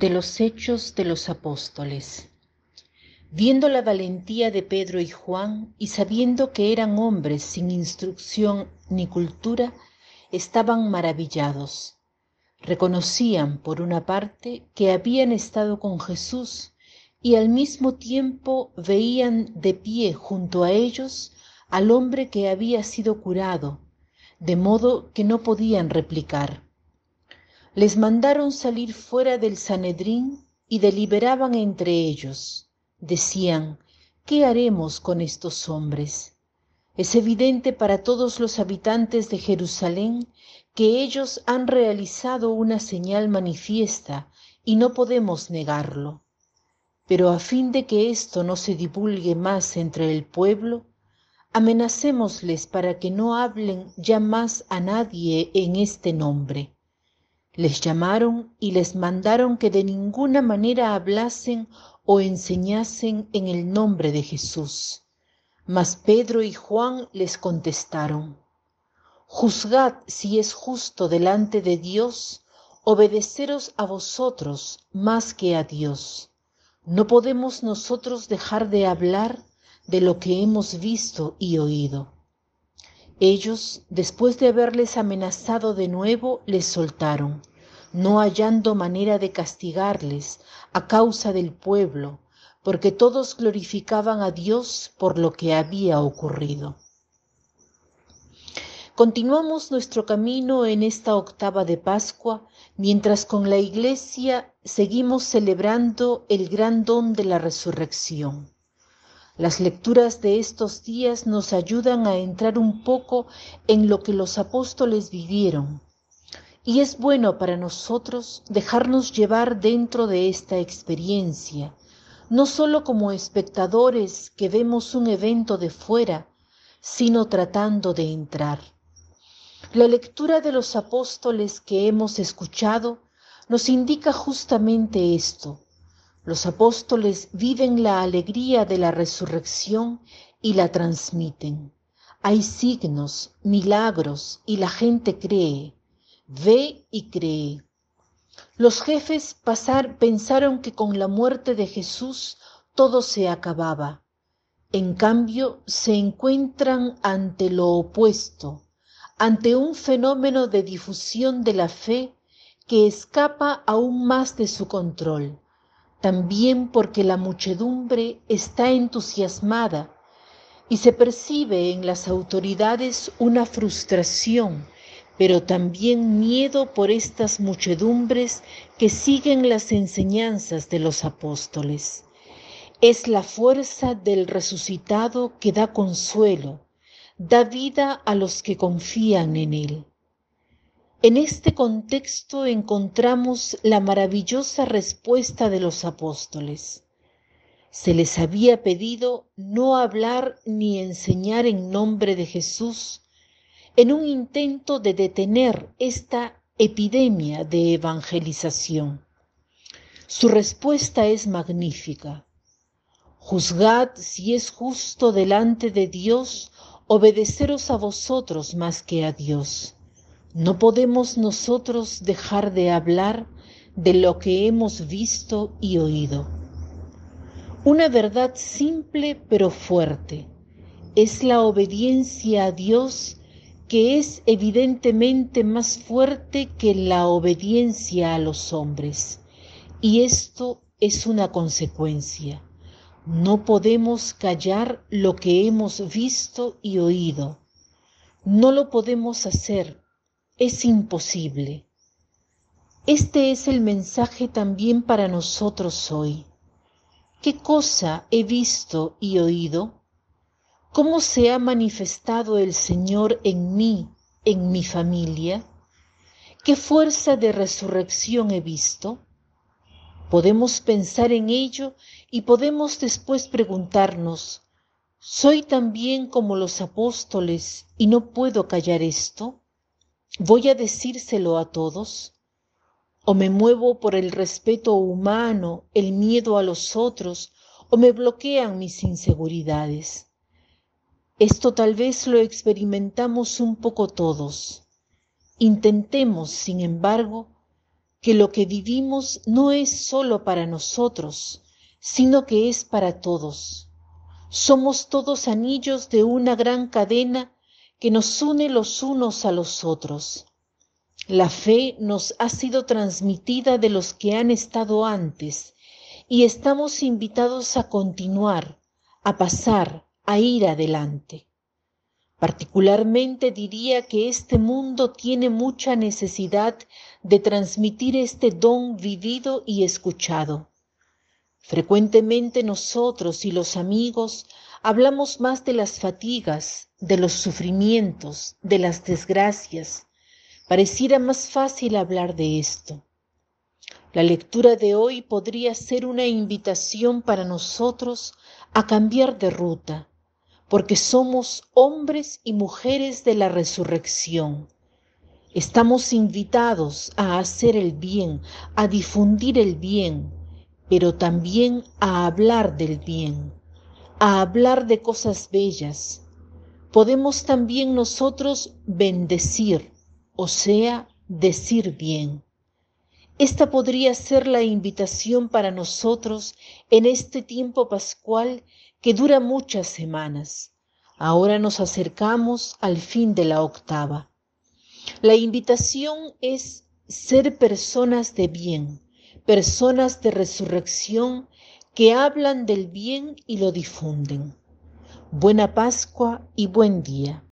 De los Hechos de los Apóstoles. Viendo la valentía de Pedro y Juan y sabiendo que eran hombres sin instrucción ni cultura, estaban maravillados. Reconocían, por una parte, que habían estado con Jesús y al mismo tiempo veían de pie junto a ellos al hombre que había sido curado, de modo que no podían replicar les mandaron salir fuera del Sanedrín y deliberaban entre ellos. Decían, ¿qué haremos con estos hombres? Es evidente para todos los habitantes de Jerusalén que ellos han realizado una señal manifiesta y no podemos negarlo. Pero a fin de que esto no se divulgue más entre el pueblo, amenacémosles para que no hablen ya más a nadie en este nombre. Les llamaron y les mandaron que de ninguna manera hablasen o enseñasen en el nombre de Jesús. Mas Pedro y Juan les contestaron, Juzgad si es justo delante de Dios obedeceros a vosotros más que a Dios. No podemos nosotros dejar de hablar de lo que hemos visto y oído. Ellos, después de haberles amenazado de nuevo, les soltaron, no hallando manera de castigarles a causa del pueblo, porque todos glorificaban a Dios por lo que había ocurrido. Continuamos nuestro camino en esta octava de Pascua, mientras con la Iglesia seguimos celebrando el gran don de la resurrección. Las lecturas de estos días nos ayudan a entrar un poco en lo que los apóstoles vivieron. Y es bueno para nosotros dejarnos llevar dentro de esta experiencia, no solo como espectadores que vemos un evento de fuera, sino tratando de entrar. La lectura de los apóstoles que hemos escuchado nos indica justamente esto, los apóstoles viven la alegría de la resurrección y la transmiten. Hay signos, milagros y la gente cree, ve y cree. Los jefes pasar, pensaron que con la muerte de Jesús todo se acababa. En cambio, se encuentran ante lo opuesto, ante un fenómeno de difusión de la fe que escapa aún más de su control también porque la muchedumbre está entusiasmada y se percibe en las autoridades una frustración, pero también miedo por estas muchedumbres que siguen las enseñanzas de los apóstoles. Es la fuerza del resucitado que da consuelo, da vida a los que confían en él. En este contexto encontramos la maravillosa respuesta de los apóstoles. Se les había pedido no hablar ni enseñar en nombre de Jesús en un intento de detener esta epidemia de evangelización. Su respuesta es magnífica. Juzgad si es justo delante de Dios obedeceros a vosotros más que a Dios no podemos nosotros dejar de hablar de lo que hemos visto y oído. Una verdad simple pero fuerte es la obediencia a Dios que es evidentemente más fuerte que la obediencia a los hombres. Y esto es una consecuencia. No podemos callar lo que hemos visto y oído. No lo podemos hacer es imposible. Este es el mensaje también para nosotros hoy. ¿Qué cosa he visto y oído? ¿Cómo se ha manifestado el Señor en mí, en mi familia? ¿Qué fuerza de resurrección he visto? Podemos pensar en ello y podemos después preguntarnos, ¿soy también como los apóstoles y no puedo callar esto? ¿Voy a decírselo a todos? ¿O me muevo por el respeto humano, el miedo a los otros, o me bloquean mis inseguridades? Esto tal vez lo experimentamos un poco todos. Intentemos, sin embargo, que lo que vivimos no es solo para nosotros, sino que es para todos. Somos todos anillos de una gran cadena que nos une los unos a los otros. La fe nos ha sido transmitida de los que han estado antes y estamos invitados a continuar, a pasar, a ir adelante. Particularmente diría que este mundo tiene mucha necesidad de transmitir este don vivido y escuchado. Frecuentemente nosotros y los amigos hablamos más de las fatigas, de los sufrimientos, de las desgracias. Pareciera más fácil hablar de esto. La lectura de hoy podría ser una invitación para nosotros a cambiar de ruta, porque somos hombres y mujeres de la resurrección. Estamos invitados a hacer el bien, a difundir el bien, pero también a hablar del bien, a hablar de cosas bellas. Podemos también nosotros bendecir, o sea, decir bien. Esta podría ser la invitación para nosotros en este tiempo pascual que dura muchas semanas. Ahora nos acercamos al fin de la octava. La invitación es ser personas de bien, personas de resurrección que hablan del bien y lo difunden. Buena Pascua y buen día.